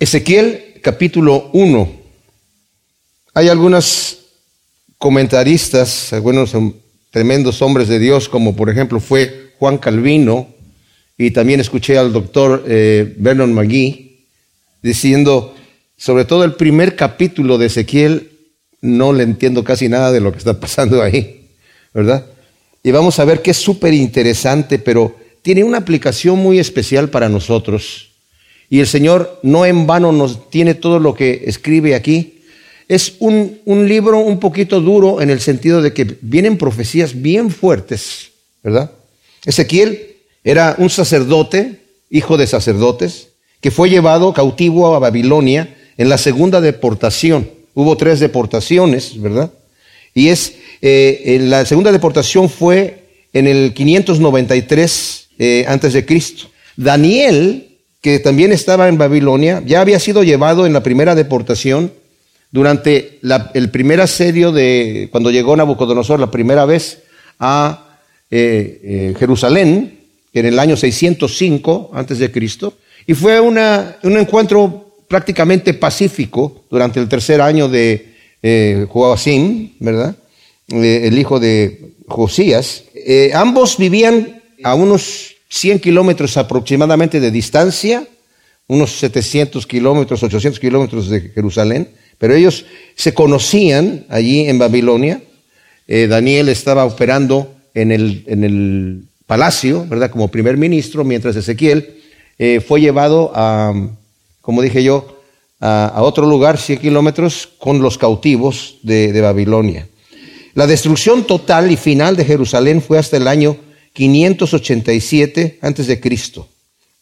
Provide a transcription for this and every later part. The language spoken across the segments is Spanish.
Ezequiel capítulo 1. Hay algunos comentaristas, algunos tremendos hombres de Dios, como por ejemplo fue Juan Calvino, y también escuché al doctor eh, Vernon McGee diciendo, sobre todo el primer capítulo de Ezequiel, no le entiendo casi nada de lo que está pasando ahí, ¿verdad? Y vamos a ver que es súper interesante, pero tiene una aplicación muy especial para nosotros. Y el Señor no en vano nos tiene todo lo que escribe aquí. Es un, un libro un poquito duro en el sentido de que vienen profecías bien fuertes, ¿verdad? Ezequiel era un sacerdote, hijo de sacerdotes, que fue llevado cautivo a Babilonia en la segunda deportación. Hubo tres deportaciones, ¿verdad? Y es, eh, la segunda deportación fue en el 593 eh, antes de Cristo. Daniel, que también estaba en Babilonia, ya había sido llevado en la primera deportación durante el primer asedio de cuando llegó Nabucodonosor la primera vez a eh, Jerusalén en el año 605 antes de Cristo, y fue una, un encuentro prácticamente pacífico durante el tercer año de eh, Joacim, ¿verdad? Eh, el hijo de Josías. Eh, ambos vivían a unos 100 kilómetros aproximadamente de distancia, unos 700 kilómetros, 800 kilómetros de Jerusalén, pero ellos se conocían allí en Babilonia. Daniel estaba operando en el, en el palacio, ¿verdad? Como primer ministro, mientras Ezequiel eh, fue llevado a, como dije yo, a, otro lugar, 100 kilómetros, con los cautivos de, de Babilonia. La destrucción total y final de Jerusalén fue hasta el año 587 antes de Cristo.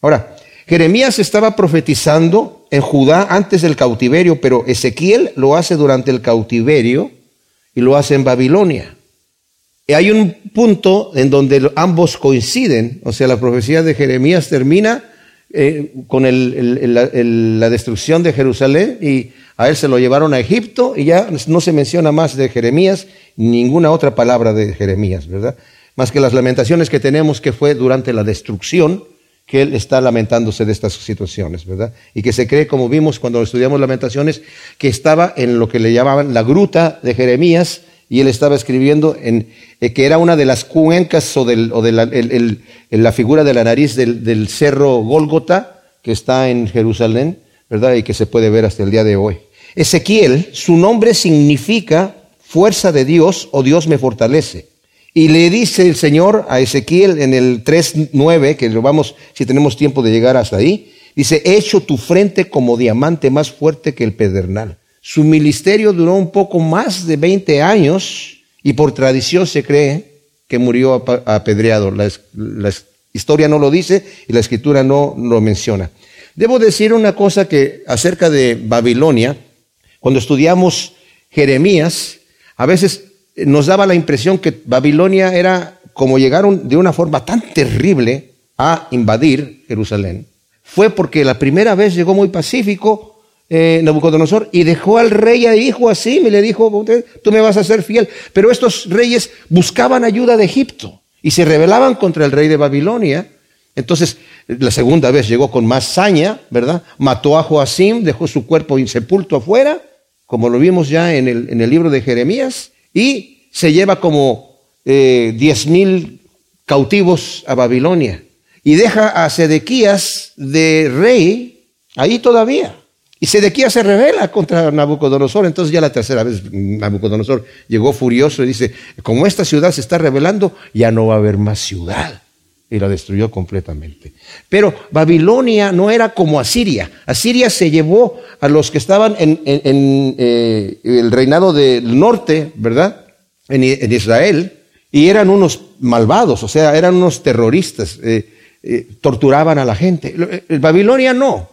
Ahora, Jeremías estaba profetizando en Judá antes del cautiverio, pero Ezequiel lo hace durante el cautiverio y lo hace en Babilonia hay un punto en donde ambos coinciden, o sea, la profecía de Jeremías termina eh, con la destrucción de Jerusalén y a él se lo llevaron a Egipto y ya no se menciona más de Jeremías, ninguna otra palabra de Jeremías, ¿verdad? Más que las lamentaciones que tenemos que fue durante la destrucción que él está lamentándose de estas situaciones, ¿verdad? Y que se cree, como vimos cuando estudiamos lamentaciones, que estaba en lo que le llamaban la gruta de Jeremías, y él estaba escribiendo en, eh, que era una de las cuencas o, de la, la, figura de la nariz del, cerro Gólgota, que está en Jerusalén, ¿verdad? Y que se puede ver hasta el día de hoy. Ezequiel, su nombre significa fuerza de Dios o Dios me fortalece. Y le dice el Señor a Ezequiel en el 3.9, que lo vamos, si tenemos tiempo de llegar hasta ahí, dice, he hecho tu frente como diamante más fuerte que el pedernal. Su ministerio duró un poco más de 20 años y por tradición se cree que murió apedreado. La, la historia no lo dice y la escritura no lo menciona. Debo decir una cosa que acerca de Babilonia, cuando estudiamos Jeremías, a veces nos daba la impresión que Babilonia era como llegaron de una forma tan terrible a invadir Jerusalén. Fue porque la primera vez llegó muy pacífico, eh, Nabucodonosor y dejó al rey a hijo así, y le dijo, tú me vas a ser fiel. Pero estos reyes buscaban ayuda de Egipto y se rebelaban contra el rey de Babilonia. Entonces, la segunda vez llegó con más saña, ¿verdad? Mató a Joacim, dejó su cuerpo insepulto afuera, como lo vimos ya en el, en el libro de Jeremías, y se lleva como eh, diez mil cautivos a Babilonia. Y deja a Sedequías de rey ahí todavía. Y Sedequías se revela contra Nabucodonosor. Entonces ya la tercera vez Nabucodonosor llegó furioso y dice, como esta ciudad se está revelando, ya no va a haber más ciudad. Y la destruyó completamente. Pero Babilonia no era como Asiria. Asiria se llevó a los que estaban en, eh, el reinado del norte, ¿verdad? En, Israel. Y eran unos malvados, o sea, eran unos terroristas. Eh, eh, torturaban a la gente. Babilonia no.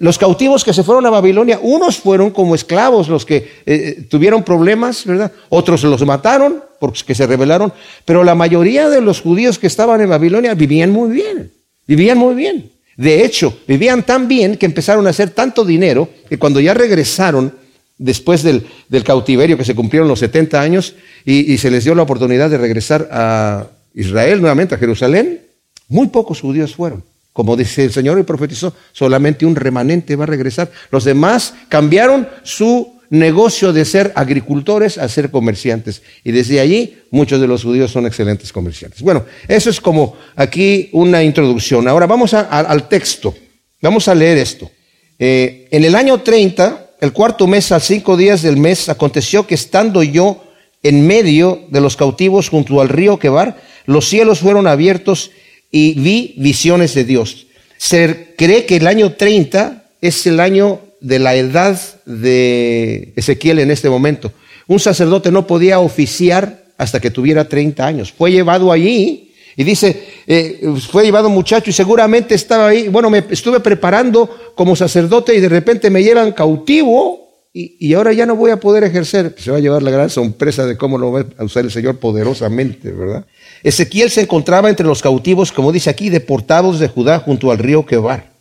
Los cautivos que se fueron a Babilonia, unos fueron como esclavos los que eh, eh, tuvieron problemas, ¿verdad? Otros los mataron porque se rebelaron, pero la mayoría de los judíos que estaban en Babilonia vivían muy bien, vivían muy bien. De hecho, vivían tan bien que empezaron a hacer tanto dinero que cuando ya regresaron después del, cautiverio que se cumplieron los 70 años y, y se les dio la oportunidad de regresar a Israel nuevamente, a Jerusalén, muy pocos judíos fueron. Como dice el Señor y profetizó, solamente un remanente va a regresar. Los demás cambiaron su negocio de ser agricultores a ser comerciantes. Y desde allí muchos de los judíos son excelentes comerciantes. Bueno, eso es como aquí una introducción. Ahora vamos al texto. Vamos a leer esto. Eh, en el año 30, el cuarto mes, a cinco días del mes, aconteció que estando yo en medio de los cautivos junto al río Quebar, los cielos fueron abiertos y vi visiones de Dios. Se cree que el año 30 es el año de la edad de Ezequiel en este momento. Un sacerdote no podía oficiar hasta que tuviera 30 años. Fue llevado allí y dice, eh, fue llevado muchacho y seguramente estaba ahí. Bueno, me estuve preparando como sacerdote y de repente me llevan cautivo y, ahora ya no voy a poder ejercer. Se va a llevar la gran sorpresa de cómo lo va a usar el Señor poderosamente, ¿verdad? Ezequiel se encontraba entre los cautivos, como dice aquí, deportados de Judá junto al río Quebar.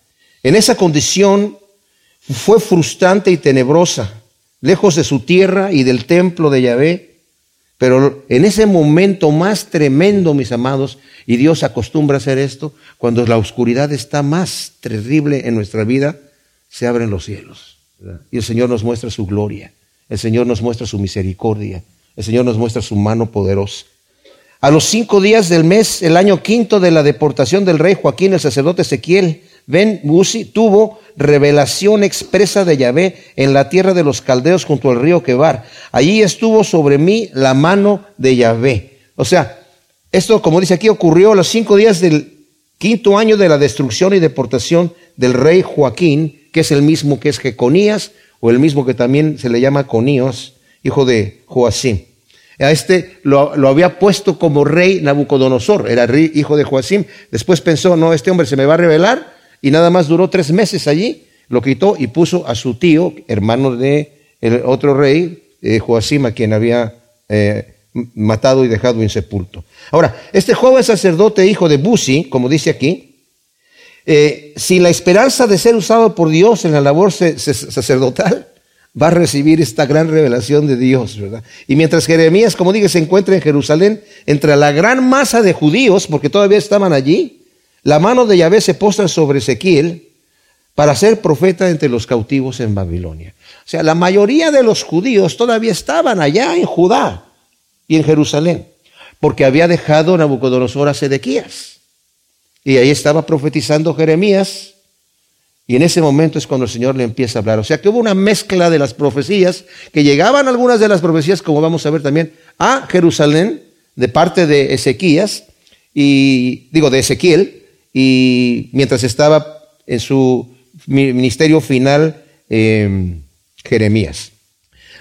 En esa condición fue frustrante y tenebrosa, lejos de su tierra y del templo de Yahvé. Pero en ese momento más tremendo, mis amados, y Dios acostumbra a hacer esto, cuando la oscuridad está más terrible en nuestra vida, se abren los cielos. Y el Señor nos muestra su gloria, el Señor nos muestra su misericordia, el Señor nos muestra su mano poderosa. A los cinco días del mes, el año quinto de la deportación del rey Joaquín, el sacerdote Ezequiel, Ben Buzi, tuvo revelación expresa de Yahvé en la tierra de los caldeos junto al río Quebar. Allí estuvo sobre mí la mano de Yahvé. O sea, esto, como dice aquí, ocurrió a los cinco días del quinto año de la destrucción y deportación del rey Joaquín, que es el mismo que es Jeconías, o el mismo que también se le llama Coníos, hijo de Joacim. A este lo, había puesto como rey Nabucodonosor, era rey, hijo de Joacim. Después pensó, no, este hombre se me va a revelar, y nada más duró tres meses allí. Lo quitó y puso a su tío, hermano de el otro rey, eh, Joacim, a quien había eh, matado y dejado insepulto. Ahora, este joven sacerdote, hijo de Buzi, como dice aquí, eh, sin la esperanza de ser usado por Dios en la labor sacerdotal, va a recibir esta gran revelación de Dios, ¿verdad? Y mientras Jeremías, como dije, se encuentra en Jerusalén, entre la gran masa de judíos, porque todavía estaban allí, la mano de Yahvé se posa sobre Ezequiel para ser profeta entre los cautivos en Babilonia. O sea, la mayoría de los judíos todavía estaban allá en Judá y en Jerusalén, porque había dejado Nabucodonosor a Sedequías. Y ahí estaba profetizando Jeremías y en ese momento es cuando el Señor le empieza a hablar. O sea que hubo una mezcla de las profecías, que llegaban algunas de las profecías, como vamos a ver también, a Jerusalén de parte de Ezequías, y digo de Ezequiel, y mientras estaba en su ministerio final eh, Jeremías.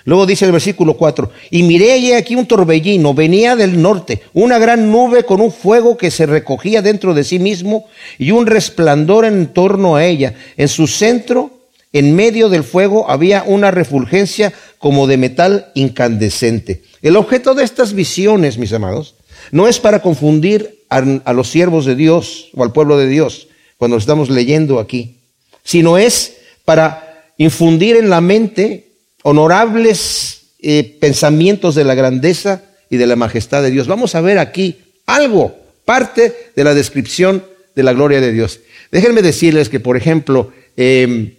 Luego dice el versículo 4, y miré allí aquí un torbellino, venía del norte, una gran nube con un fuego que se recogía dentro de sí mismo y un resplandor en torno a ella. En su centro, en medio del fuego, había una refulgencia como de metal incandescente. El objeto de estas visiones, mis amados, no es para confundir a, a los siervos de Dios o al pueblo de Dios cuando estamos leyendo aquí, sino es para infundir en la mente honorables eh, pensamientos de la grandeza y de la majestad de Dios. Vamos a ver aquí algo, parte de la descripción de la gloria de Dios. Déjenme decirles que, por ejemplo, em,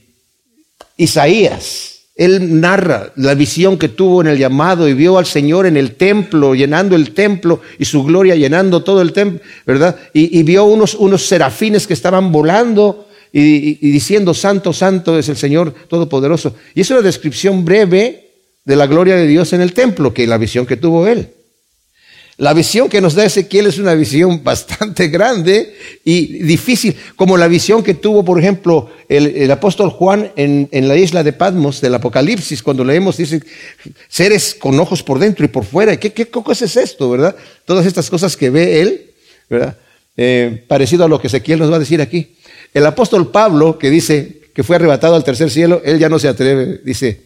Isaías, él narra la visión que tuvo en el llamado y vio al Señor en el templo, llenando el templo y su gloria llenando todo el templo, ¿verdad? Y, vio unos, unos serafines que estaban volando y, diciendo, Santo, Santo es el Señor Todopoderoso. Y es una descripción breve de la gloria de Dios en el templo, que la visión que tuvo él. La visión que nos da Ezequiel es una visión bastante grande y difícil, como la visión que tuvo, por ejemplo, el, apóstol Juan en, la isla de Patmos del Apocalipsis, cuando leemos, dice, seres con ojos por dentro y por fuera. ¿Qué, qué cosa es esto, verdad? Todas estas cosas que ve él, ¿verdad? Eh, parecido a lo que Ezequiel nos va a decir aquí. El apóstol Pablo, que dice que fue arrebatado al tercer cielo, él ya no se atreve, dice,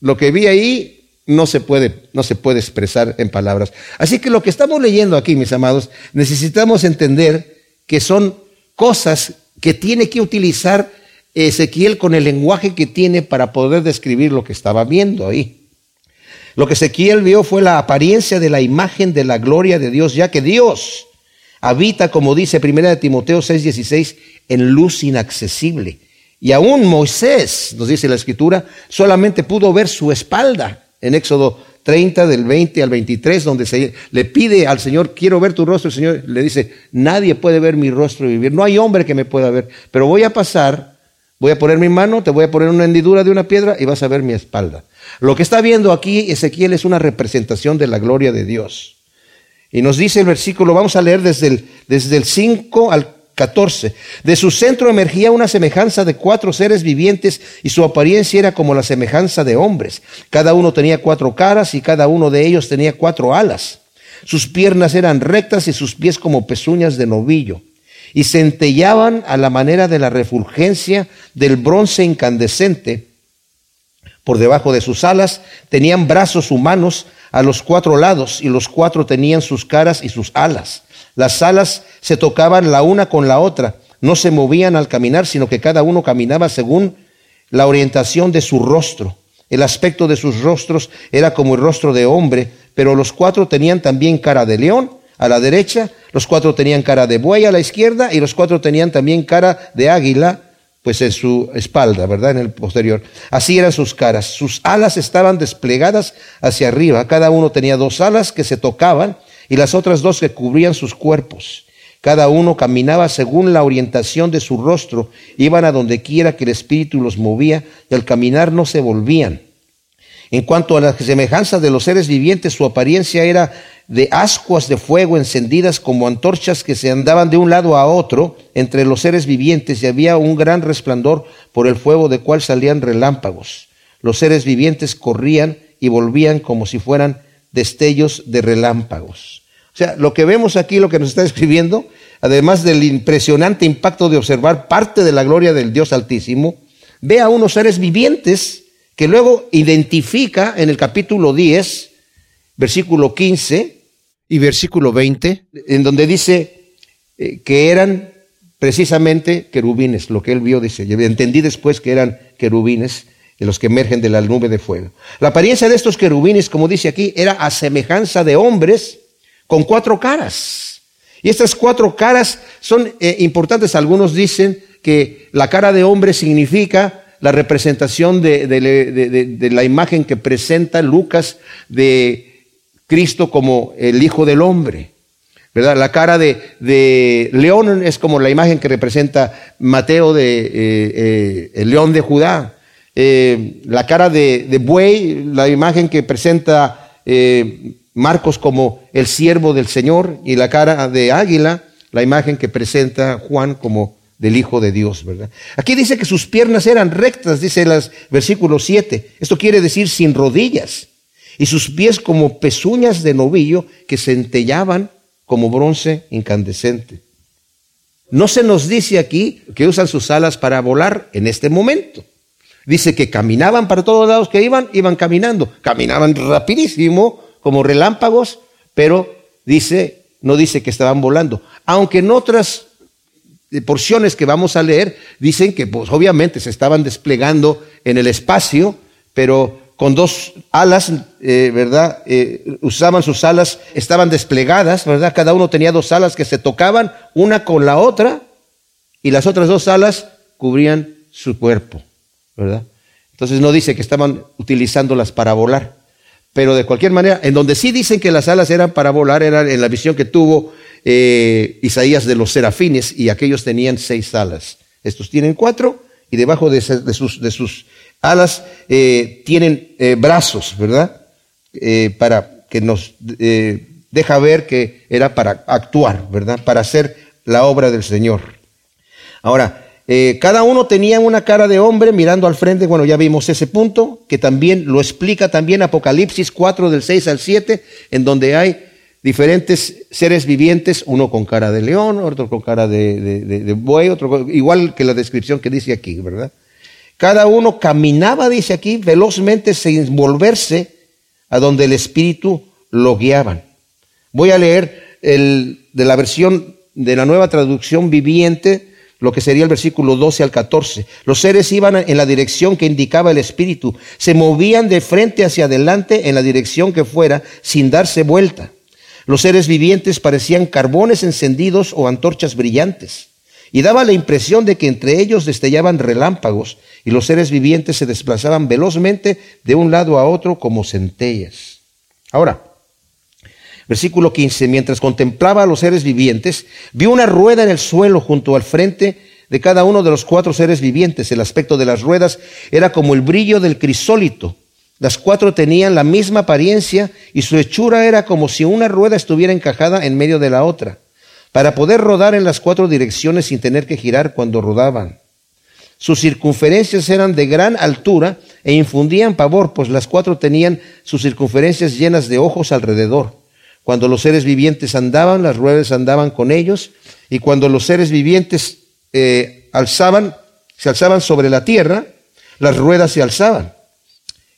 lo que vi ahí no se puede, no se puede expresar en palabras. Así que lo que estamos leyendo aquí, mis amados, necesitamos entender que son cosas que tiene que utilizar Ezequiel con el lenguaje que tiene para poder describir lo que estaba viendo ahí. Lo que Ezequiel vio fue la apariencia de la imagen de la gloria de Dios, ya que Dios Habita, como dice 1 Timoteo 6:16, en luz inaccesible. Y aún Moisés, nos dice la escritura, solamente pudo ver su espalda en Éxodo 30 del 20 al 23, donde se le pide al Señor, quiero ver tu rostro. El Señor le dice, nadie puede ver mi rostro y vivir. No hay hombre que me pueda ver, pero voy a pasar, voy a poner mi mano, te voy a poner una hendidura de una piedra y vas a ver mi espalda. Lo que está viendo aquí Ezequiel es una representación de la gloria de Dios. Y nos dice el versículo, vamos a leer desde el, desde el 5 al 14. De su centro emergía una semejanza de cuatro seres vivientes y su apariencia era como la semejanza de hombres. Cada uno tenía cuatro caras y cada uno de ellos tenía cuatro alas. Sus piernas eran rectas y sus pies como pezuñas de novillo. Y centellaban a la manera de la refulgencia del bronce incandescente. Por debajo de sus alas tenían brazos humanos a los cuatro lados y los cuatro tenían sus caras y sus alas. Las alas se tocaban la una con la otra, no se movían al caminar, sino que cada uno caminaba según la orientación de su rostro. El aspecto de sus rostros era como el rostro de hombre, pero los cuatro tenían también cara de león a la derecha, los cuatro tenían cara de buey a la izquierda y los cuatro tenían también cara de águila pues en su espalda, ¿verdad? En el posterior. Así eran sus caras. Sus alas estaban desplegadas hacia arriba. Cada uno tenía dos alas que se tocaban y las otras dos que cubrían sus cuerpos. Cada uno caminaba según la orientación de su rostro, iban a donde quiera que el Espíritu los movía y al caminar no se volvían. En cuanto a la semejanza de los seres vivientes, su apariencia era de ascuas de fuego encendidas como antorchas que se andaban de un lado a otro entre los seres vivientes y había un gran resplandor por el fuego de cual salían relámpagos. Los seres vivientes corrían y volvían como si fueran destellos de relámpagos. O sea, lo que vemos aquí, lo que nos está escribiendo, además del impresionante impacto de observar parte de la gloria del Dios Altísimo, ve a unos seres vivientes que luego identifica en el capítulo 10, versículo 15, y versículo 20, en donde dice eh, que eran precisamente querubines, lo que él vio, dice, entendí después que eran querubines, de los que emergen de la nube de fuego. La apariencia de estos querubines, como dice aquí, era a semejanza de hombres con cuatro caras. Y estas cuatro caras son eh, importantes. Algunos dicen que la cara de hombre significa la representación de la imagen que presenta Lucas de Cristo como el Hijo del Hombre. ¿verdad? La cara de, león es como la imagen que representa Mateo de eh, eh, el león de Judá. Eh, la cara de, buey, la imagen que presenta Marcos como el siervo del Señor. Y la cara de águila, la imagen que presenta Juan como del Hijo de Dios, ¿verdad? Aquí dice que sus piernas eran rectas, dice el versículo 7. Esto quiere decir sin rodillas y sus pies como pezuñas de novillo que centellaban como bronce incandescente. No se nos dice aquí que usan sus alas para volar en este momento. Dice que caminaban para todos lados que iban, iban caminando. Caminaban rapidísimo, como relámpagos, pero dice, no dice que estaban volando. Aunque en otras porciones que vamos a leer dicen que pues obviamente se estaban desplegando en el espacio, pero con dos alas, eh, ¿verdad? Eh, usaban sus alas, estaban desplegadas, ¿verdad? Cada uno tenía dos alas que se tocaban una con la otra y las otras dos alas cubrían su cuerpo, ¿verdad? Entonces no dice que estaban utilizándolas para volar, pero de cualquier manera, en donde sí dicen que las alas eran para volar, era en la visión que tuvo eh, Isaías de los serafines y aquellos tenían seis alas. Estos tienen cuatro y debajo de, sus, de sus alas eh, tienen eh, brazos, ¿verdad? Eh, para que nos deja ver que era para actuar, ¿verdad? Para hacer la obra del Señor. Ahora, cada uno tenía una cara de hombre mirando al frente, bueno, ya vimos ese punto, que también lo explica también Apocalipsis 4 del 6 al 7, en donde hay diferentes seres vivientes, uno con cara de león, otro con cara de, buey, otro igual que la descripción que dice aquí, ¿verdad? Cada uno caminaba, dice aquí, velozmente sin volverse a donde el Espíritu lo guiaban. Voy a leer el, de la versión de la nueva traducción viviente, lo que sería el versículo 12 al 14. Los seres iban en la dirección que indicaba el Espíritu, se movían de frente hacia adelante en la dirección que fuera, sin darse vuelta. Los seres vivientes parecían carbones encendidos o antorchas brillantes, y daba la impresión de que entre ellos destellaban relámpagos, y los seres vivientes se desplazaban velozmente de un lado a otro como centellas. Ahora, versículo 15, mientras contemplaba a los seres vivientes, vio una rueda en el suelo junto al frente de cada uno de los cuatro seres vivientes. El aspecto de las ruedas era como el brillo del crisólito las cuatro tenían la misma apariencia y su hechura era como si una rueda estuviera encajada en medio de la otra, para poder rodar en las cuatro direcciones sin tener que girar cuando rodaban. Sus circunferencias eran de gran altura e infundían pavor, pues las cuatro tenían sus circunferencias llenas de ojos alrededor. Cuando los seres vivientes andaban, las ruedas andaban con ellos, y cuando los seres vivientes eh, alzaban, se alzaban sobre la tierra, las ruedas se alzaban.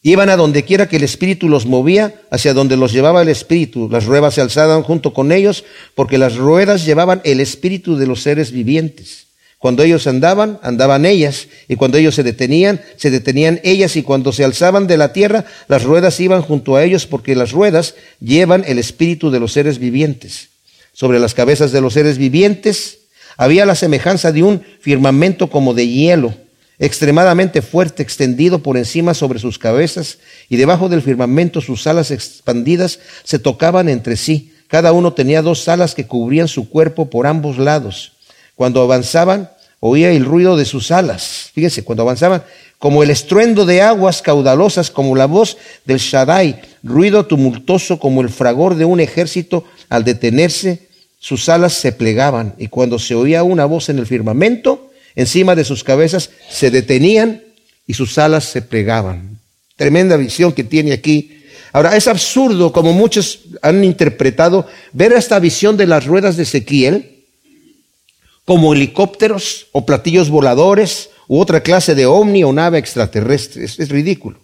Iban a donde quiera que el Espíritu los movía, hacia donde los llevaba el Espíritu. Las ruedas se alzaban junto con ellos, porque las ruedas llevaban el Espíritu de los seres vivientes. Cuando ellos andaban, andaban ellas, y cuando ellos se detenían, se detenían ellas, y cuando se alzaban de la tierra, las ruedas iban junto a ellos, porque las ruedas llevan el Espíritu de los seres vivientes. Sobre las cabezas de los seres vivientes había la semejanza de un firmamento como de hielo extremadamente fuerte, extendido por encima sobre sus cabezas, y debajo del firmamento sus alas expandidas se tocaban entre sí. Cada uno tenía dos alas que cubrían su cuerpo por ambos lados. Cuando avanzaban, oía el ruido de sus alas. Fíjense, cuando avanzaban, como el estruendo de aguas caudalosas, como la voz del Shaddai, ruido tumultuoso como el fragor de un ejército al detenerse, sus alas se plegaban, y cuando se oía una voz en el firmamento, encima de sus cabezas se detenían y sus alas se plegaban. Tremenda visión que tiene aquí. Ahora, es absurdo, como muchos han interpretado, ver esta visión de las ruedas de Ezequiel como helicópteros o platillos voladores u otra clase de ovni o nave extraterrestre. Es, ridículo.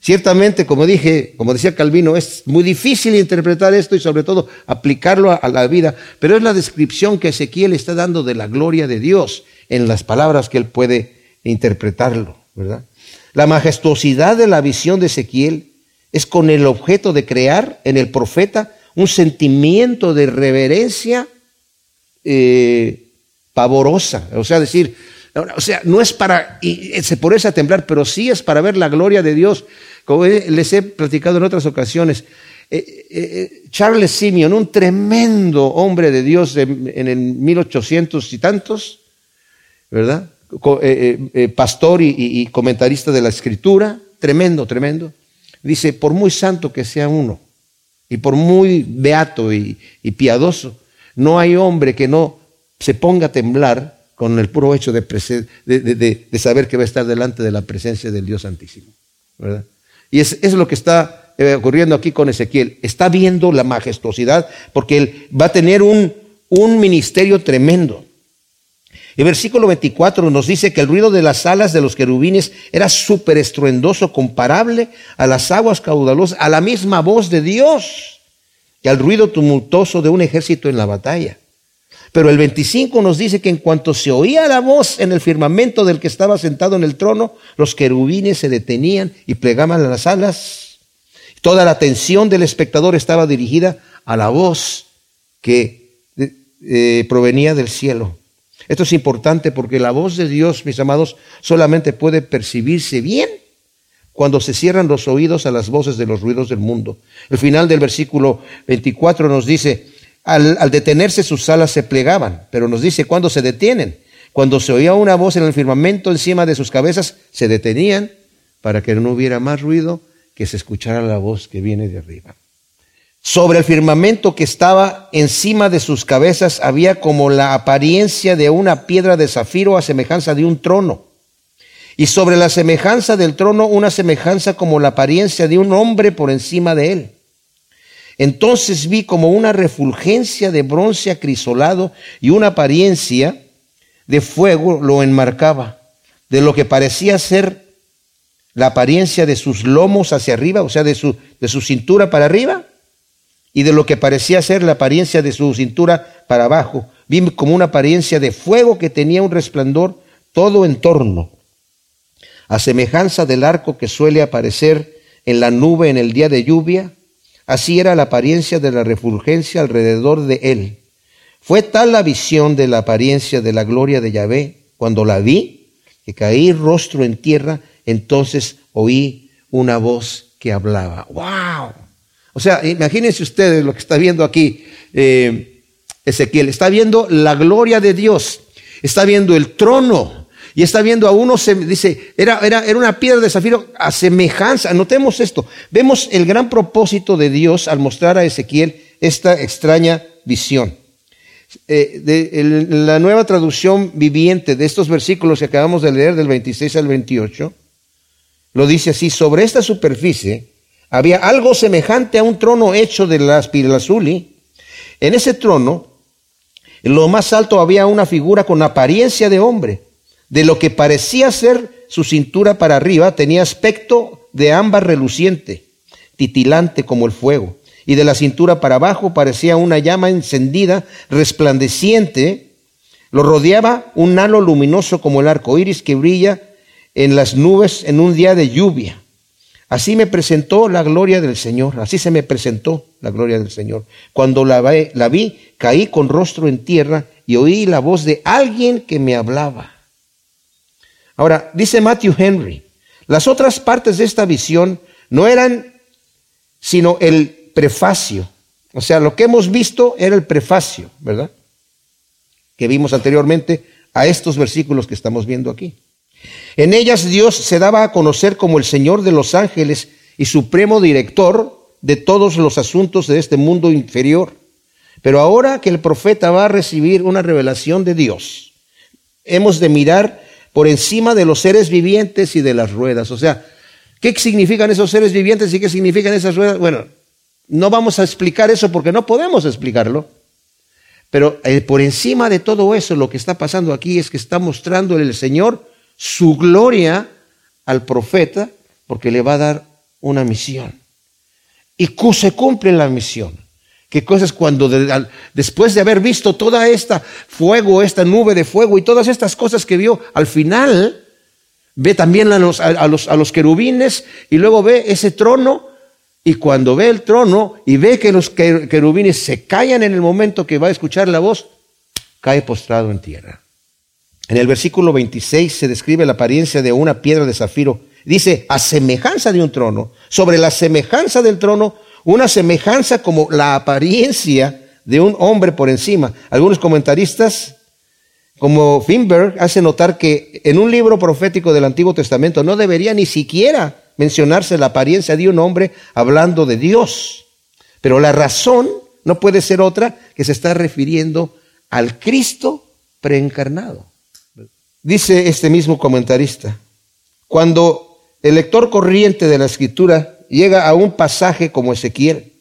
Ciertamente, como dije, como decía Calvino, es muy difícil interpretar esto y sobre todo aplicarlo a, la vida, pero es la descripción que Ezequiel está dando de la gloria de Dios en las palabras que él puede interpretarlo, ¿verdad? La majestuosidad de la visión de Ezequiel es con el objeto de crear en el profeta un sentimiento de reverencia eh, pavorosa, o sea, decir, o sea, no es para se por a temblar, pero sí es para ver la gloria de Dios. Como les he platicado en otras ocasiones, eh, eh, Charles Simeon, un tremendo hombre de Dios en, en el 1800 y tantos, ¿verdad? Eh, eh, pastor y, comentarista de la escritura, tremendo, tremendo. Dice, por muy santo que sea uno, y por muy beato y, piadoso, no hay hombre que no se ponga a temblar con el puro hecho de, saber que va a estar delante de la presencia del Dios Santísimo. ¿verdad? Y es, lo que está eh, ocurriendo aquí con Ezequiel. Está viendo la majestuosidad porque él va a tener un ministerio tremendo. El versículo 24 nos dice que el ruido de las alas de los querubines era súper estruendoso, comparable a las aguas caudalosas, a la misma voz de Dios y al ruido tumultuoso de un ejército en la batalla. Pero el 25 nos dice que en cuanto se oía la voz en el firmamento del que estaba sentado en el trono, los querubines se detenían y plegaban las alas. Toda la atención del espectador estaba dirigida a la voz que eh, provenía del cielo. Esto es importante porque la voz de Dios, mis amados, solamente puede percibirse bien cuando se cierran los oídos a las voces de los ruidos del mundo. El final del versículo 24 nos dice, al, al detenerse sus alas se plegaban, pero nos dice cuando se detienen. Cuando se oía una voz en el firmamento encima de sus cabezas, se detenían para que no hubiera más ruido que se escuchara la voz que viene de arriba. Sobre el firmamento que estaba encima de sus cabezas había como la apariencia de una piedra de zafiro a semejanza de un trono. Y sobre la semejanza del trono una semejanza como la apariencia de un hombre por encima de él. Entonces vi como una refulgencia de bronce acrisolado y una apariencia de fuego lo enmarcaba, de lo que parecía ser la apariencia de sus lomos hacia arriba, o sea, de su, de su cintura para arriba, y de lo que parecía ser la apariencia de su cintura para abajo. Vi como una apariencia de fuego que tenía un resplandor todo en torno, a semejanza del arco que suele aparecer en la nube en el día de lluvia, Así era la apariencia de la refulgencia alrededor de él. Fue tal la visión de la apariencia de la gloria de Yahvé, cuando la vi, que caí rostro en tierra, entonces oí una voz que hablaba. ¡Wow! O sea, imagínense ustedes lo que está viendo aquí eh, Ezequiel. Está viendo la gloria de Dios. Está viendo el trono. Y está viendo a uno, dice, era, era, era una piedra de zafiro a semejanza. Notemos esto. Vemos el gran propósito de Dios al mostrar a Ezequiel esta extraña visión. Eh, de, la nueva traducción viviente de estos versículos que acabamos de leer del 26 al 28, lo dice así, sobre esta superficie había algo semejante a un trono hecho de la azuli. En ese trono, en lo más alto había una figura con apariencia de hombre. De lo que parecía ser su cintura para arriba, tenía aspecto de ámbar reluciente, titilante como el fuego. Y de la cintura para abajo parecía una llama encendida, resplandeciente. Lo rodeaba un halo luminoso como el arco iris que brilla en las nubes en un día de lluvia. Así me presentó la gloria del Señor, así se me presentó la gloria del Señor. Cuando la, la, vi, caí con rostro en tierra y oí la voz de alguien que me hablaba. Ahora, dice Matthew Henry, las otras partes de esta visión no eran sino el prefacio. O sea, lo que hemos visto era el prefacio, ¿verdad? Que vimos anteriormente a estos versículos que estamos viendo aquí. En ellas Dios se daba a conocer como el Señor de los ángeles y supremo director de todos los asuntos de este mundo inferior. Pero ahora que el profeta va a recibir una revelación de Dios, hemos de mirar por encima de los seres vivientes y de las ruedas. O sea, ¿qué significan esos seres vivientes y qué significan esas ruedas? Bueno, no vamos a explicar eso porque no podemos explicarlo. Pero eh, por encima de todo eso, lo que está pasando aquí es que está mostrando el Señor su gloria al profeta porque le va a dar una misión. Y se cumple la misión. ¿Qué cosas cuando después de haber visto toda esta fuego, esta nube de fuego y todas estas cosas que vio, al final ve también a los, a los, a los querubines y luego ve ese trono y cuando ve el trono y ve que los querubines se callan en el momento que va a escuchar la voz, cae postrado en tierra. En el versículo 26 se describe la apariencia de una piedra de zafiro. Dice, a semejanza de un trono. Sobre la semejanza del trono, una semejanza como la apariencia de un hombre por encima. Algunos comentaristas, como Finberg, hacen notar que en un libro profético del Antiguo Testamento no debería ni siquiera mencionarse la apariencia de un hombre hablando de Dios. Pero la razón no puede ser otra que se está refiriendo al Cristo preencarnado. Dice este mismo comentarista, cuando el lector corriente de la escritura llega a un pasaje como Ezequiel,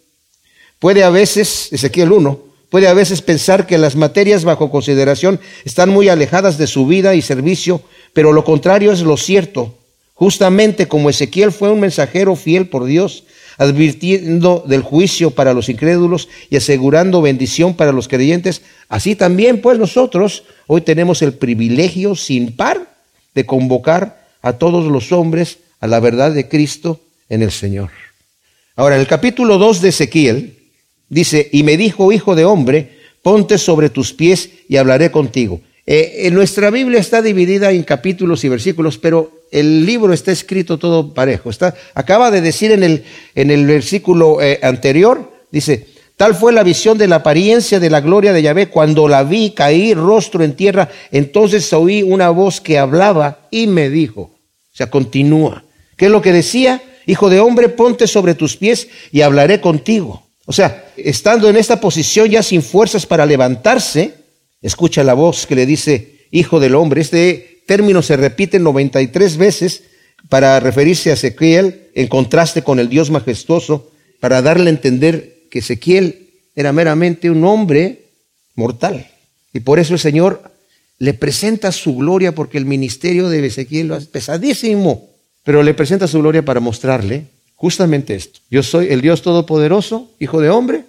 puede a veces, Ezequiel 1, puede a veces pensar que las materias bajo consideración están muy alejadas de su vida y servicio, pero lo contrario es lo cierto. Justamente como Ezequiel fue un mensajero fiel por Dios, advirtiendo del juicio para los incrédulos y asegurando bendición para los creyentes, así también pues nosotros hoy tenemos el privilegio sin par de convocar a todos los hombres a la verdad de Cristo en el Señor. Ahora, en el capítulo 2 de Ezequiel dice, y me dijo, hijo de hombre, ponte sobre tus pies y hablaré contigo. Eh, en nuestra Biblia está dividida en capítulos y versículos, pero el libro está escrito todo parejo. Está, acaba de decir en el, en el versículo eh, anterior, dice, tal fue la visión de la apariencia de la gloria de Yahvé, cuando la vi caí rostro en tierra, entonces oí una voz que hablaba y me dijo, o sea, continúa. ¿Qué es lo que decía? Hijo de hombre, ponte sobre tus pies y hablaré contigo. O sea, estando en esta posición ya sin fuerzas para levantarse, escucha la voz que le dice, hijo del hombre. Este término se repite 93 veces para referirse a Ezequiel en contraste con el Dios majestuoso, para darle a entender que Ezequiel era meramente un hombre mortal. Y por eso el Señor le presenta su gloria, porque el ministerio de Ezequiel es pesadísimo, pero le presenta su gloria para mostrarle justamente esto. Yo soy el Dios Todopoderoso, hijo de hombre,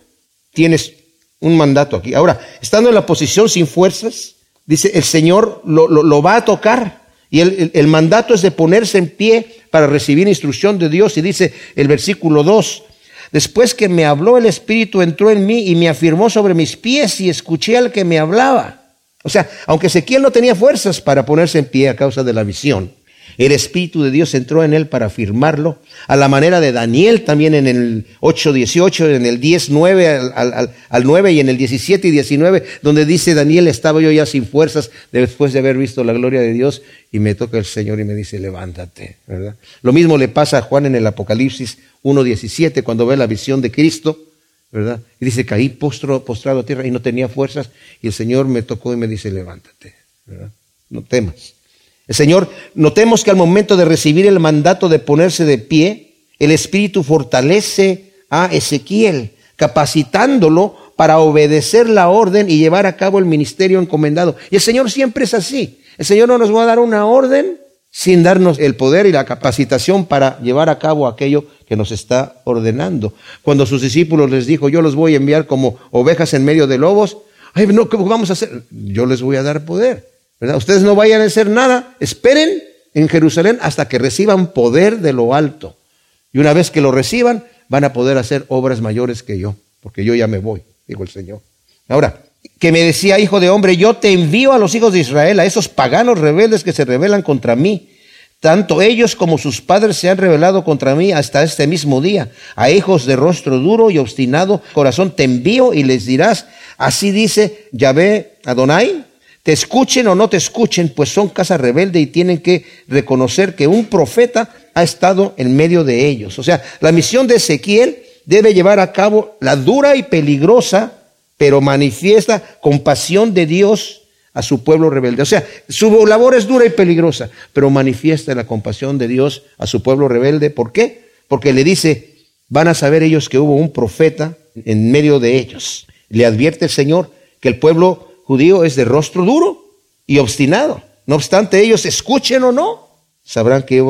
tienes un mandato aquí. Ahora, estando en la posición sin fuerzas, dice, el Señor lo, va a tocar. Y el, el, mandato es de ponerse en pie para recibir instrucción de Dios. Y dice el versículo 2, Después que me habló el Espíritu entró en mí y me afirmó sobre mis pies y escuché al que me hablaba. O sea, aunque Ezequiel no tenía fuerzas para ponerse en pie a causa de la visión, el Espíritu de Dios entró en él para afirmarlo, a la manera de Daniel también en el 8.18, en el 10.9 al, al, 9 y en el 17 y 19, donde dice Daniel, estaba yo ya sin fuerzas después de haber visto la gloria de Dios y me toca el Señor y me dice, levántate, ¿verdad? Lo mismo le pasa a Juan en el Apocalipsis 1.17 cuando ve la visión de Cristo, ¿verdad? Y dice, caí postro, postrado a tierra y no tenía fuerzas y el Señor me tocó y me dice, levántate, ¿verdad? No temas. El Señor, notemos que al momento de recibir el mandato de ponerse de pie, el Espíritu fortalece a Ezequiel, capacitándolo para obedecer la orden y llevar a cabo el ministerio encomendado. Y el Señor siempre es así. El Señor no nos va a dar una orden sin darnos el poder y la capacitación para llevar a cabo aquello que nos está ordenando. Cuando sus discípulos les dijo, yo los voy a enviar como ovejas en medio de lobos, ay, no, ¿qué vamos a hacer? Yo les voy a dar poder. Ustedes no vayan a hacer nada, esperen en Jerusalén hasta que reciban poder de lo alto. Y una vez que lo reciban, van a poder hacer obras mayores que yo, porque yo ya me voy, dijo el Señor. Ahora, que me decía, hijo de hombre, yo te envío a los hijos de Israel, a esos paganos rebeldes que se rebelan contra mí. Tanto ellos como sus padres se han rebelado contra mí hasta este mismo día. A hijos de rostro duro y obstinado corazón te envío y les dirás, así dice Yahvé Adonai, te escuchen o no te escuchen, pues son casa rebelde y tienen que reconocer que un profeta ha estado en medio de ellos. O sea, la misión de Ezequiel debe llevar a cabo la dura y peligrosa, pero manifiesta compasión de Dios a su pueblo rebelde. O sea, su labor es dura y peligrosa, pero manifiesta la compasión de Dios a su pueblo rebelde. ¿Por qué? Porque le dice, van a saber ellos que hubo un profeta en medio de ellos. Le advierte el Señor que el pueblo judío es de rostro duro y obstinado. No obstante, ellos escuchen o no, sabrán que,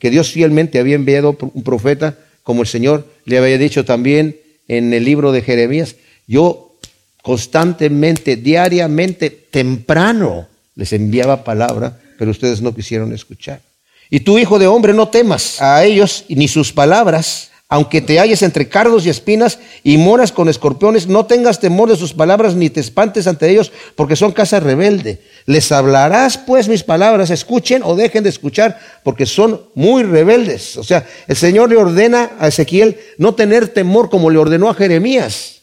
que Dios fielmente había enviado un profeta, como el Señor le había dicho también en el libro de Jeremías. Yo constantemente, diariamente, temprano les enviaba palabra, pero ustedes no quisieron escuchar. Y tú, hijo de hombre, no temas a ellos ni sus palabras, aunque te halles entre cardos y espinas y moras con escorpiones, no tengas temor de sus palabras ni te espantes ante ellos, porque son casa rebelde. Les hablarás pues mis palabras, escuchen o dejen de escuchar, porque son muy rebeldes. O sea, el Señor le ordena a Ezequiel no tener temor como le ordenó a Jeremías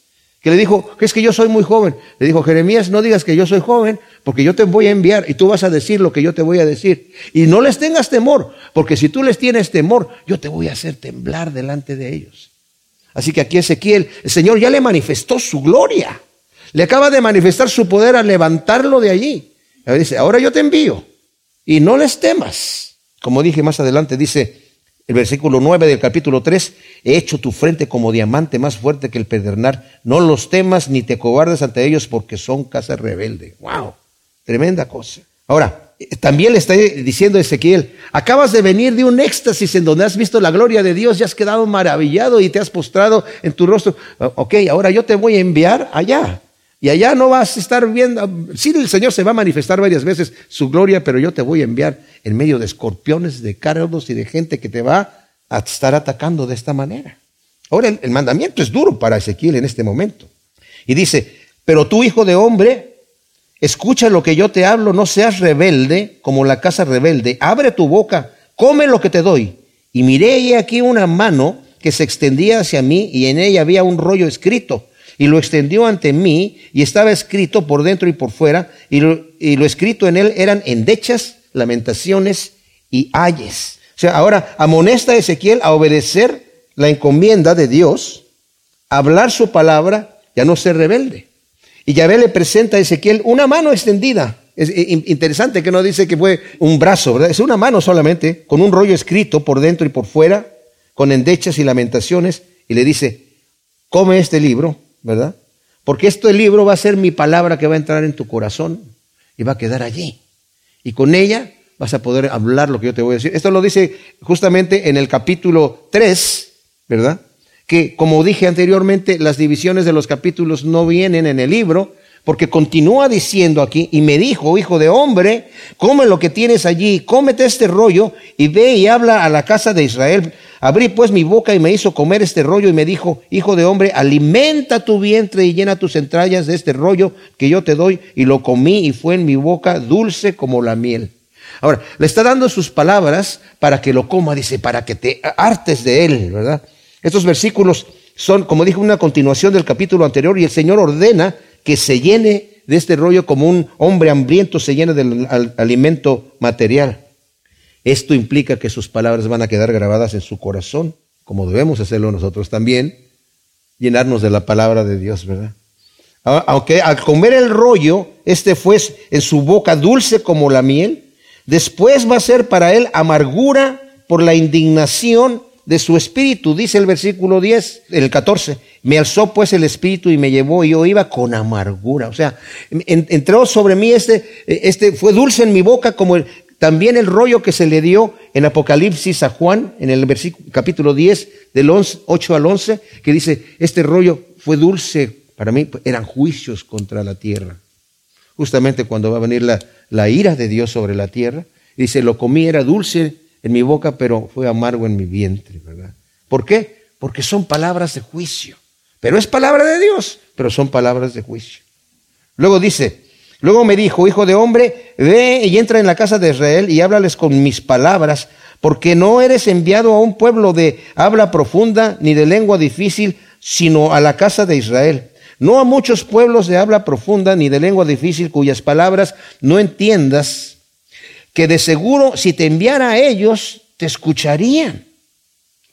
que le dijo, que es que yo soy muy joven. Le dijo, Jeremías, no digas que yo soy joven, porque yo te voy a enviar y tú vas a decir lo que yo te voy a decir. Y no les tengas temor, porque si tú les tienes temor, yo te voy a hacer temblar delante de ellos. Así que aquí Ezequiel, el Señor ya le manifestó su gloria. Le acaba de manifestar su poder a levantarlo de allí. Ahora dice, ahora yo te envío y no les temas. Como dije más adelante, dice, el versículo 9 del capítulo 3, he hecho tu frente como diamante más fuerte que el pedernal. No los temas ni te cobardes ante ellos porque son casa rebelde. ¡Wow! Tremenda cosa. Ahora, también le está diciendo Ezequiel, acabas de venir de un éxtasis en donde has visto la gloria de Dios y has quedado maravillado y te has postrado en tu rostro. Ok, ahora yo te voy a enviar allá. Y allá no vas a estar viendo, sí el Señor se va a manifestar varias veces su gloria, pero yo te voy a enviar en medio de escorpiones, de cardos y de gente que te va a estar atacando de esta manera. Ahora el, el mandamiento es duro para Ezequiel en este momento. Y dice, pero tú hijo de hombre, escucha lo que yo te hablo, no seas rebelde como la casa rebelde, abre tu boca, come lo que te doy. Y miré aquí una mano que se extendía hacia mí y en ella había un rollo escrito y lo extendió ante mí y estaba escrito por dentro y por fuera y lo, escrito en él eran endechas, lamentaciones y ayes. O sea, ahora amonesta a Ezequiel a obedecer la encomienda de Dios, hablar su palabra y a no ser rebelde. Y Yahvé le presenta a Ezequiel una mano extendida. Es interesante que no dice que fue un brazo, ¿verdad? Es una mano solamente, con un rollo escrito por dentro y por fuera, con endechas y lamentaciones, y le dice, come este libro ¿verdad? Porque este libro va a ser mi palabra que va a entrar en tu corazón y va a quedar allí. Y con ella vas a poder hablar lo que yo te voy a decir. Esto lo dice justamente en el capítulo 3, ¿verdad? Que como dije anteriormente, las divisiones de los capítulos no vienen en el libro, porque continúa diciendo aquí, y me dijo, hijo de hombre, come lo que tienes allí, cómete este rollo y ve y habla a la casa de Israel. Abrí pues mi boca y me hizo comer este rollo y me dijo, hijo de hombre, alimenta tu vientre y llena tus entrañas de este rollo que yo te doy. Y lo comí y fue en mi boca dulce como la miel. Ahora, le está dando sus palabras para que lo coma, dice, para que te hartes de él, ¿verdad? Estos versículos son, como dijo, una continuación del capítulo anterior y el Señor ordena que se llene de este rollo como un hombre hambriento se llena del alimento material. Esto implica que sus palabras van a quedar grabadas en su corazón, como debemos hacerlo nosotros también, llenarnos de la palabra de Dios, ¿verdad? Aunque al comer el rollo, este fue en su boca dulce como la miel, después va a ser para él amargura por la indignación de su espíritu, dice el versículo 10, el 14. Me alzó pues el espíritu y me llevó y yo iba con amargura. O sea, entró sobre mí este, este, fue dulce en mi boca como también el rollo que se le dio en Apocalipsis a Juan, en el versículo, capítulo 10, del 8 al 11, que dice, este rollo fue dulce para mí, eran juicios contra la tierra. Justamente cuando va a venir la, la ira de Dios sobre la tierra, dice, lo comí, era dulce en mi boca, pero fue amargo en mi vientre, ¿verdad? ¿Por qué? Porque son palabras de juicio. Pero es palabra de Dios, pero son palabras de juicio. Luego dice, luego me dijo, hijo de hombre, ve y entra en la casa de Israel y háblales con mis palabras, porque no eres enviado a un pueblo de habla profunda ni de lengua difícil, sino a la casa de Israel. No a muchos pueblos de habla profunda ni de lengua difícil cuyas palabras no entiendas que de seguro si te enviara a ellos, te escucharían.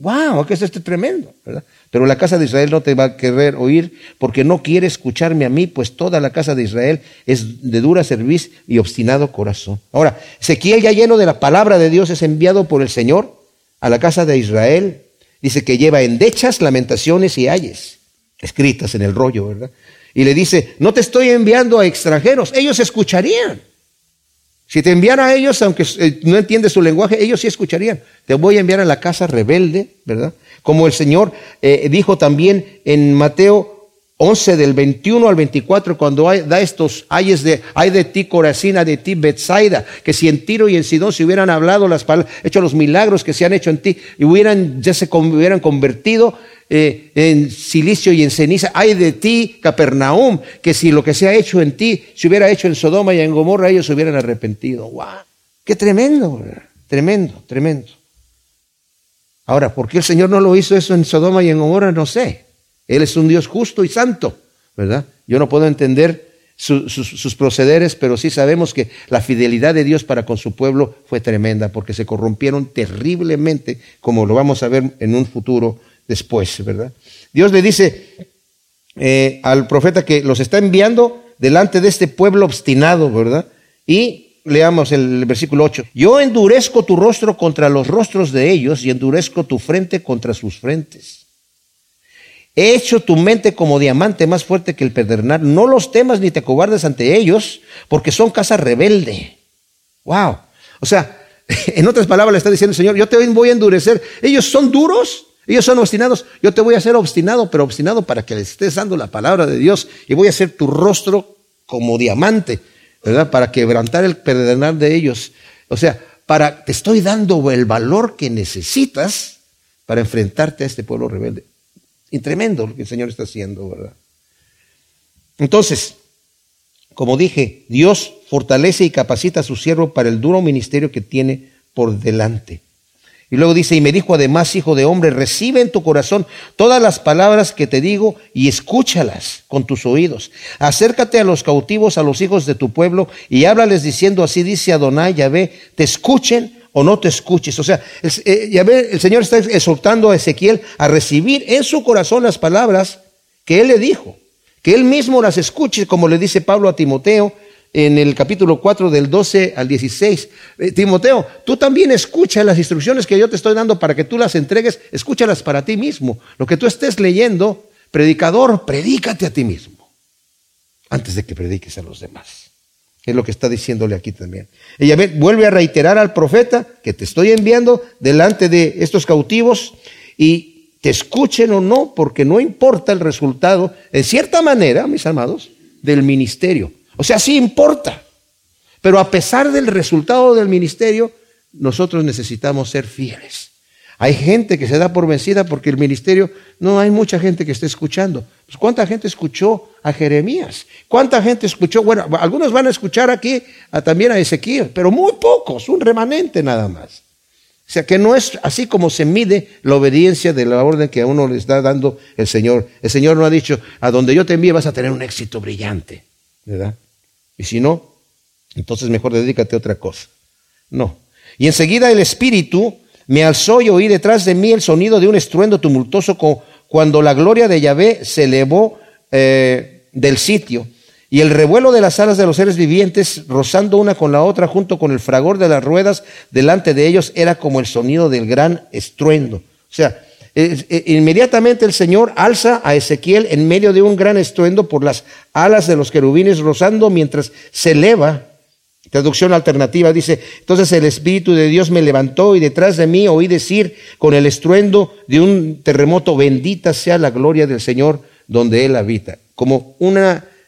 ¡Wow! ¿Qué es este tremendo? ¿verdad? Pero la casa de Israel no te va a querer oír porque no quiere escucharme a mí, pues toda la casa de Israel es de dura cerviz y obstinado corazón. Ahora, Ezequiel ya lleno de la palabra de Dios es enviado por el Señor a la casa de Israel. Dice que lleva endechas, lamentaciones y ayes, escritas en el rollo, ¿verdad? Y le dice, no te estoy enviando a extranjeros, ellos escucharían. Si te enviara a ellos, aunque eh, no entiendes su lenguaje, ellos sí escucharían. Te voy a enviar a la casa rebelde, ¿verdad? Como el Señor eh, dijo también en Mateo 11 del 21 al 24 cuando da estos ayes de ay de ti Corazina, de ti Betsaida, que si en Tiro y en Sidón se hubieran hablado las palabras, hecho los milagros que se han hecho en ti y hubieran ya se hubieran convertido, eh, en silicio y en ceniza. Ay de ti, Capernaum, que si lo que se ha hecho en ti se hubiera hecho en Sodoma y en Gomorra, ellos se hubieran arrepentido. ¡Wow! ¡Qué tremendo! Tremendo, tremendo. Ahora, ¿por qué el Señor no lo hizo eso en Sodoma y en Gomorra? No sé. Él es un Dios justo y santo, ¿verdad? Yo no puedo entender sus procederes, pero sí sabemos que la fidelidad de Dios para con su pueblo fue tremenda, porque se corrompieron terriblemente, como lo vamos a ver en un futuro después, ¿verdad? Dios le dice eh, al profeta que los está enviando delante de este pueblo obstinado, ¿verdad? Y leamos el versículo 8. Yo endurezco tu rostro contra los rostros de ellos y endurezco tu frente contra sus frentes. He hecho tu mente como diamante más fuerte que el pedernal. No los temas ni te cobardes ante ellos, porque son casa rebelde. Wow. O sea, en otras palabras le está diciendo el Señor, yo te voy a endurecer. Ellos son duros, ellos son obstinados. Yo te voy a hacer obstinado, pero obstinado para que les estés dando la palabra de Dios. Y voy a hacer tu rostro como diamante, ¿verdad? Para quebrantar el pedernal de ellos. O sea, para, te estoy dando el valor que necesitas para enfrentarte a este pueblo rebelde. Y tremendo lo que el Señor está haciendo, ¿verdad? Entonces, como dije, Dios fortalece y capacita a su siervo para el duro ministerio que tiene por delante. Y luego dice, y me dijo además, hijo de hombre, recibe en tu corazón todas las palabras que te digo y escúchalas con tus oídos. Acércate a los cautivos, a los hijos de tu pueblo, y háblales diciendo, así dice Adonai, Yahvé, te escuchen o no te escuches. O sea, el, eh, el Señor está exhortando a Ezequiel a recibir en su corazón las palabras que Él le dijo, que Él mismo las escuche, como le dice Pablo a Timoteo, en el capítulo 4 del 12 al 16. Eh, Timoteo, tú también escucha las instrucciones que yo te estoy dando para que tú las entregues, escúchalas para ti mismo. Lo que tú estés leyendo, predicador, predícate a ti mismo, antes de que prediques a los demás. Es lo que está diciéndole aquí también. Ella vuelve a reiterar al profeta que te estoy enviando delante de estos cautivos y te escuchen o no, porque no importa el resultado. En cierta manera, mis amados, del ministerio. O sea, sí importa. Pero a pesar del resultado del ministerio, nosotros necesitamos ser fieles. Hay gente que se da por vencida porque el ministerio, no hay mucha gente que esté escuchando. Pues, ¿Cuánta gente escuchó a Jeremías? ¿Cuánta gente escuchó? Bueno, algunos van a escuchar aquí también a Ezequiel, pero muy pocos, un remanente nada más. O sea que no es así como se mide la obediencia de la orden que a uno le está dando el Señor. El Señor no ha dicho, a donde yo te envíe vas a tener un éxito brillante, ¿verdad? Y si no, entonces mejor dedícate a otra cosa. No. Y enseguida el Espíritu me alzó y oí detrás de mí el sonido de un estruendo tumultuoso cuando la gloria de Yahvé se elevó eh, del sitio. Y el revuelo de las alas de los seres vivientes, rozando una con la otra, junto con el fragor de las ruedas delante de ellos, era como el sonido del gran estruendo. O sea, inmediatamente el Señor alza a Ezequiel en medio de un gran estruendo por las alas de los querubines, rozando mientras se eleva Traducción alternativa dice, entonces el Espíritu de Dios me levantó y detrás de mí oí decir con el estruendo de un terremoto, bendita sea la gloria del Señor donde Él habita. Como un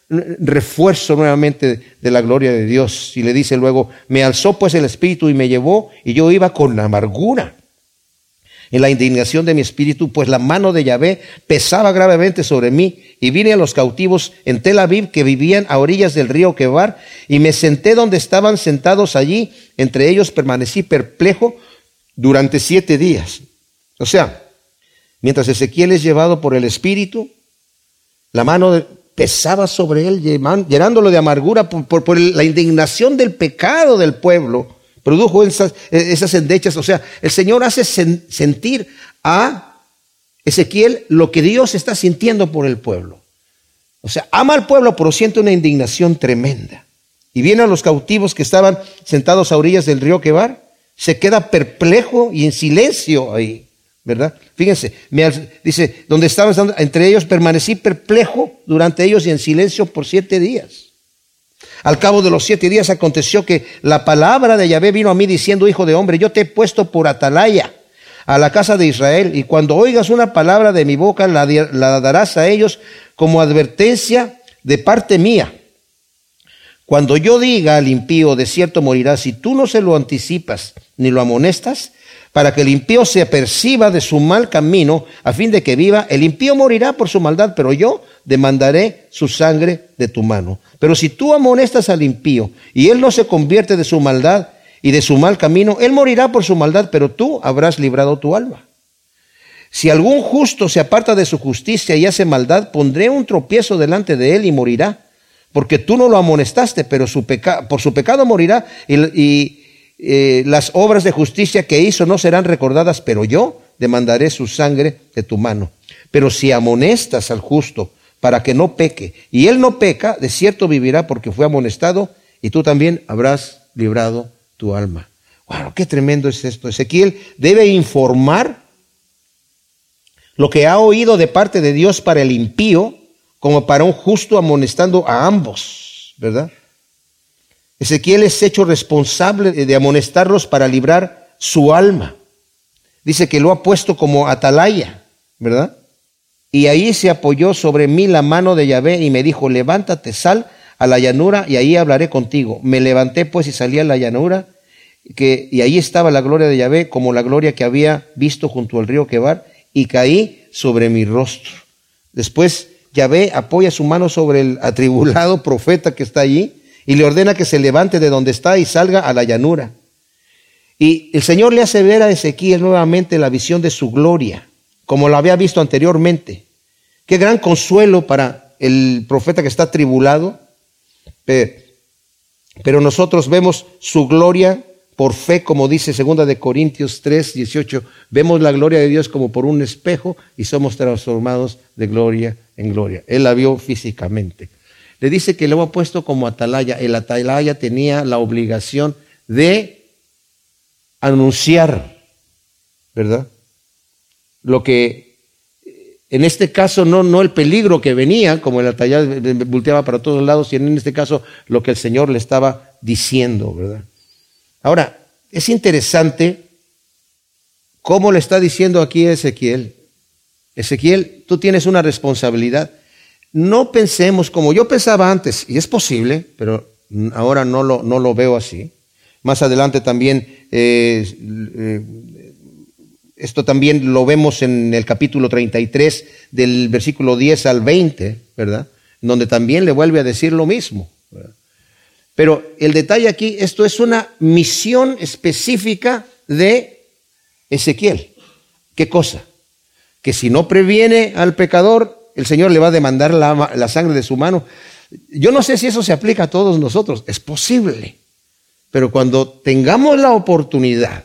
refuerzo nuevamente de la gloria de Dios. Y le dice luego, me alzó pues el Espíritu y me llevó y yo iba con amargura en la indignación de mi espíritu, pues la mano de Yahvé pesaba gravemente sobre mí, y vine a los cautivos en Tel Aviv que vivían a orillas del río Quebar, y me senté donde estaban sentados allí, entre ellos permanecí perplejo durante siete días. O sea, mientras Ezequiel es llevado por el espíritu, la mano pesaba sobre él, llenándolo de amargura por la indignación del pecado del pueblo produjo esas, esas endechas. O sea, el Señor hace sentir a Ezequiel lo que Dios está sintiendo por el pueblo. O sea, ama al pueblo, pero siente una indignación tremenda. Y viene a los cautivos que estaban sentados a orillas del río Quebar, se queda perplejo y en silencio ahí, ¿verdad? Fíjense, me, dice, donde estaban entre ellos permanecí perplejo durante ellos y en silencio por siete días. Al cabo de los siete días aconteció que la palabra de Yahvé vino a mí diciendo, hijo de hombre, yo te he puesto por atalaya a la casa de Israel, y cuando oigas una palabra de mi boca, la, darás a ellos como advertencia de parte mía. Cuando yo diga al impío, de cierto morirá, si tú no se lo anticipas ni lo amonestas, para que el impío se aperciba de su mal camino, a fin de que viva, el impío morirá por su maldad, pero yo demandaré su sangre de tu mano. Pero si tú amonestas al impío y él no se convierte de su maldad y de su mal camino, él morirá por su maldad, pero tú habrás librado tu alma. Si algún justo se aparta de su justicia y hace maldad, pondré un tropiezo delante de él y morirá, porque tú no lo amonestaste, pero por su pecado morirá y, eh, las obras de justicia que hizo no serán recordadas, pero yo demandaré su sangre de tu mano. Pero si amonestas al justo para que no peque. Y él no peca, de cierto vivirá porque fue amonestado y tú también habrás librado tu alma. Bueno, qué tremendo es esto. Ezequiel debe informar lo que ha oído de parte de Dios para el impío como para un justo amonestando a ambos, ¿verdad? Ezequiel es hecho responsable de amonestarlos para librar su alma. Dice que lo ha puesto como atalaya, ¿verdad? Y ahí se apoyó sobre mí la mano de Yahvé y me dijo, levántate, sal a la llanura y ahí hablaré contigo. Me levanté pues y salí a la llanura que, y ahí estaba la gloria de Yahvé como la gloria que había visto junto al río Quebar y caí sobre mi rostro. Después Yahvé apoya su mano sobre el atribulado profeta que está allí y le ordena que se levante de donde está y salga a la llanura. Y el Señor le hace ver a Ezequiel nuevamente la visión de su gloria como lo había visto anteriormente. Qué gran consuelo para el profeta que está tribulado. Pero nosotros vemos su gloria por fe, como dice segunda de Corintios 3, 18. Vemos la gloria de Dios como por un espejo y somos transformados de gloria en gloria. Él la vio físicamente. Le dice que lo ha puesto como atalaya. El atalaya tenía la obligación de anunciar, ¿verdad? Lo que en este caso no, no el peligro que venía, como el atallado volteaba para todos lados, sino en este caso lo que el Señor le estaba diciendo, ¿verdad? Ahora, es interesante cómo le está diciendo aquí a Ezequiel. Ezequiel, tú tienes una responsabilidad. no pensemos como yo pensaba antes, y es posible, pero ahora no lo, no lo veo así. Más adelante también, eh, eh, esto también lo vemos en el capítulo 33 del versículo 10 al 20, ¿verdad? Donde también le vuelve a decir lo mismo. Pero el detalle aquí, esto es una misión específica de Ezequiel. ¿Qué cosa? Que si no previene al pecador, el Señor le va a demandar la, la sangre de su mano. Yo no sé si eso se aplica a todos nosotros, es posible. Pero cuando tengamos la oportunidad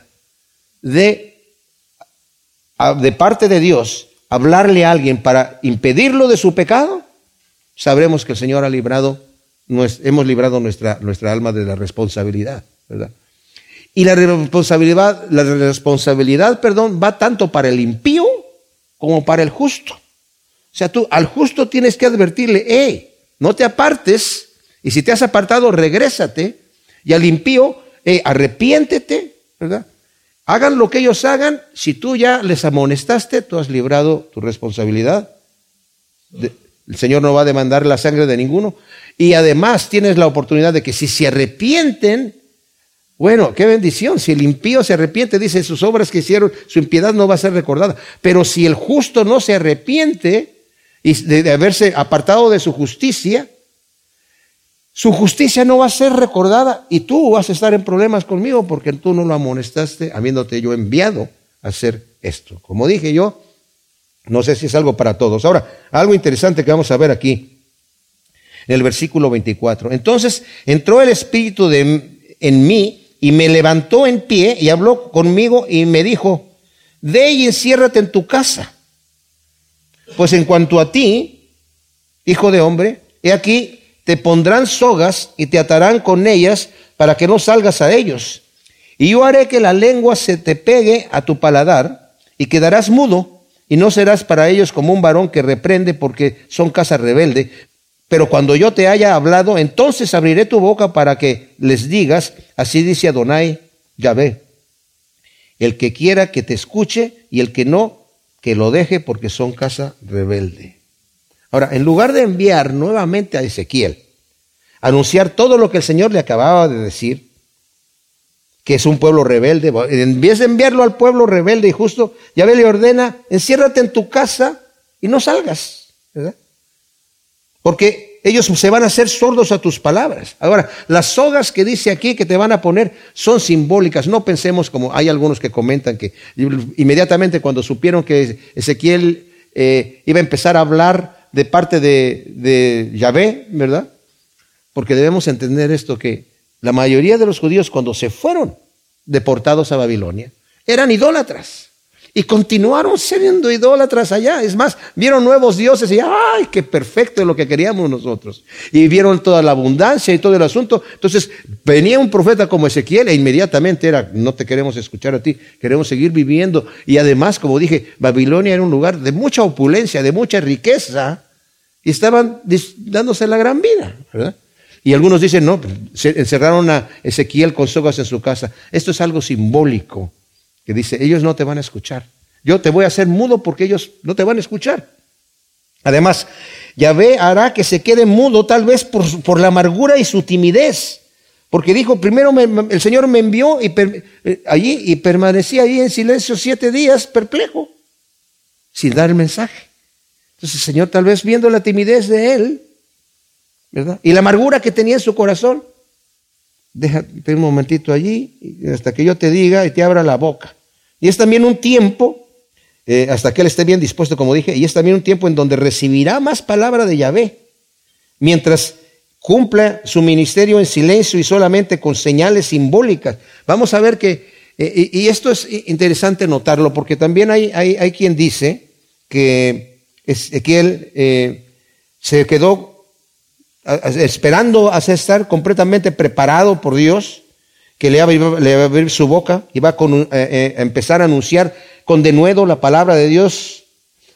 de, de parte de Dios, hablarle a alguien para impedirlo de su pecado, sabremos que el Señor ha librado, hemos librado nuestra, nuestra alma de la responsabilidad, ¿verdad? Y la responsabilidad, la responsabilidad, perdón, va tanto para el impío como para el justo. O sea, tú al justo tienes que advertirle, hey, no te apartes, y si te has apartado, regrésate, y al impío, hey, arrepiéntete, ¿verdad? Hagan lo que ellos hagan, si tú ya les amonestaste, tú has librado tu responsabilidad. el Señor no va a demandar la sangre de ninguno. Y además tienes la oportunidad de que si se arrepienten, bueno, qué bendición. Si el impío se arrepiente, dice, sus obras que hicieron, su impiedad no va a ser recordada. Pero si el justo no se arrepiente y de, haberse apartado de su justicia, su justicia no va a ser recordada y tú vas a estar en problemas conmigo porque tú no lo amonestaste habiéndote yo enviado a hacer esto. Como dije yo, no sé si es algo para todos. Ahora, algo interesante que vamos a ver aquí en el versículo 24. Entonces entró el Espíritu de, en mí y me levantó en pie y habló conmigo y me dijo, ve y enciérrate en tu casa. Pues en cuanto a ti, hijo de hombre, he aquí, te pondrán sogas y te atarán con ellas para que no salgas a ellos. Y yo haré que la lengua se te pegue a tu paladar y quedarás mudo y no serás para ellos como un varón que reprende porque son casa rebelde, pero cuando yo te haya hablado, entonces abriré tu boca para que les digas, así dice Adonai Yahvé, el que quiera que te escuche y el que no, que lo deje porque son casa rebelde. Ahora, en lugar de enviar nuevamente a Ezequiel, anunciar todo lo que el Señor le acababa de decir, que es un pueblo rebelde, en vez de enviarlo al pueblo rebelde y justo, Yahvé le ordena, enciérrate en tu casa y no salgas, ¿verdad? Porque ellos se van a hacer sordos a tus palabras. Ahora, las sogas que dice aquí que te van a poner son simbólicas. No pensemos como hay algunos que comentan que inmediatamente cuando supieron que Ezequiel eh, iba a empezar a hablar de parte de, de Yahvé, ¿verdad? Porque debemos entender esto que la mayoría de los judíos cuando se fueron deportados a Babilonia eran idólatras. Y continuaron siendo idólatras allá. Es más, vieron nuevos dioses y ¡ay, qué perfecto es lo que queríamos nosotros! Y vieron toda la abundancia y todo el asunto. Entonces, venía un profeta como Ezequiel e inmediatamente era, no te queremos escuchar a ti, queremos seguir viviendo. Y además, como dije, Babilonia era un lugar de mucha opulencia, de mucha riqueza. Y estaban dándose la gran vida, ¿verdad? Y algunos dicen, no, encerraron a Ezequiel con sogas en su casa. Esto es algo simbólico que dice, ellos no te van a escuchar. Yo te voy a hacer mudo porque ellos no te van a escuchar. Además, Yahvé hará que se quede mudo tal vez por, la amargura y su timidez. Porque dijo, primero el Señor me envió y eh, allí y permanecí ahí en silencio siete días, perplejo, sin dar el mensaje. Entonces el Señor tal vez viendo la timidez de él, ¿verdad? Y la amargura que tenía en su corazón, déjate un momentito allí hasta que yo te diga y te abra la boca. Y es también un tiempo, eh, hasta que él esté bien dispuesto, como dije, y es también un tiempo en donde recibirá más palabra de Yahvé, mientras cumpla su ministerio en silencio y solamente con señales simbólicas. Vamos a ver que, eh, y, esto es interesante notarlo, porque también hay, hay, quien dice que Ezequiel eh, se quedó esperando a estar completamente preparado por Dios, que le va, a abrir su boca y va eh, eh, a, empezar a anunciar con denuedo la palabra de Dios.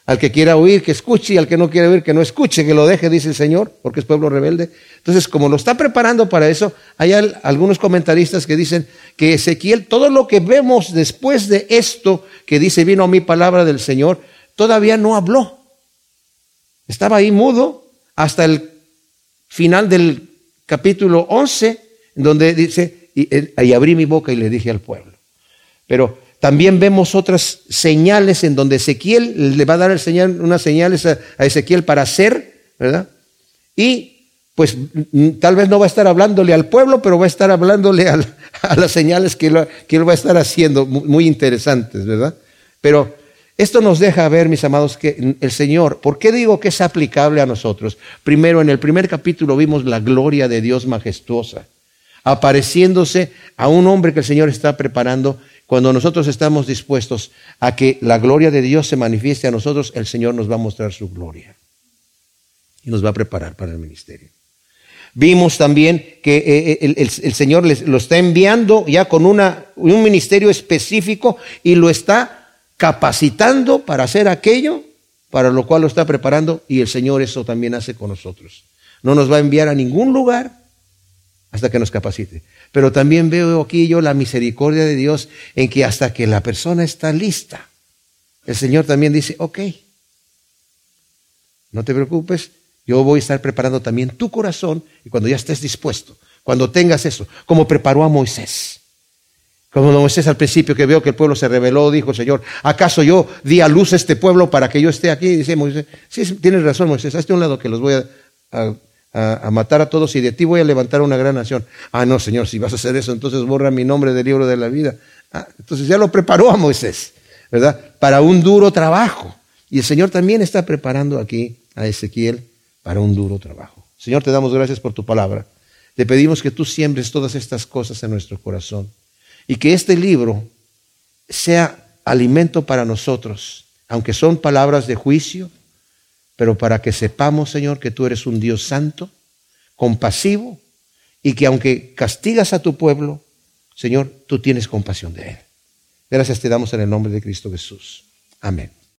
Al que quiera oír, que escuche, y al que no quiera oír, que no escuche, que lo deje, dice el Señor, porque es pueblo rebelde. Entonces, como lo está preparando para eso, hay algunos comentaristas que dicen que Ezequiel, todo lo que vemos después de esto, que dice, vino a mi palabra del Señor, todavía no habló. Estaba ahí mudo, hasta el final del capítulo 11, donde dice, y, y abrí mi boca y le dije al pueblo. Pero también vemos otras señales en donde Ezequiel le va a dar unas señales a, Ezequiel para hacer, ¿verdad? Y pues tal vez no va a estar hablándole al pueblo, pero va a estar hablándole a las señales que, que él va a estar haciendo, muy interesantes, ¿verdad? Pero esto nos deja ver, mis amados, que el Señor, ¿por qué digo que es aplicable a nosotros? Primero, en el primer capítulo vimos la gloria de Dios majestuosa, apareciéndose a un hombre que el Señor está preparando. Cuando nosotros estamos dispuestos a que la gloria de Dios se manifieste a nosotros, el Señor nos va a mostrar su gloria y nos va a preparar para el ministerio. Vimos también que eh, eh, el, Señor lo está enviando ya con un ministerio específico y lo está capacitando para hacer aquello para lo cual lo está preparando y el Señor eso también hace con nosotros. No nos va a enviar a ningún lugar hasta que nos capacite. Pero también veo aquí yo la misericordia de Dios en que hasta que la persona está lista, el Señor también dice, ok, no te preocupes, yo voy a estar preparando también tu corazón y cuando ya estés dispuesto, cuando tengas eso, como preparó a Moisés. Como Moisés al principio que veo que el pueblo se rebeló, dijo, Señor, ¿acaso yo di a luz a este pueblo para que yo esté aquí? dice Moisés, sí, tienes razón Moisés, hazte un lado que los voy a, matar a todos y de ti voy a levantar una gran nación. Ah, no, Señor, si vas a hacer eso, entonces borra mi nombre del libro de la vida. Ah, entonces ya lo preparó a Moisés, ¿verdad? Para un duro trabajo. Y el Señor también está preparando aquí a Ezequiel para un duro trabajo. Señor, te damos gracias por tu palabra. Te pedimos que tú siembres todas estas cosas en nuestro corazón y que este libro sea alimento para nosotros, aunque son palabras de juicio, pero para que sepamos, Señor, que tú eres un Dios santo, compasivo, y que aunque castigas a tu pueblo, Señor, tú tienes compasión de él. Gracias te damos en el nombre de Cristo Jesús. Amén.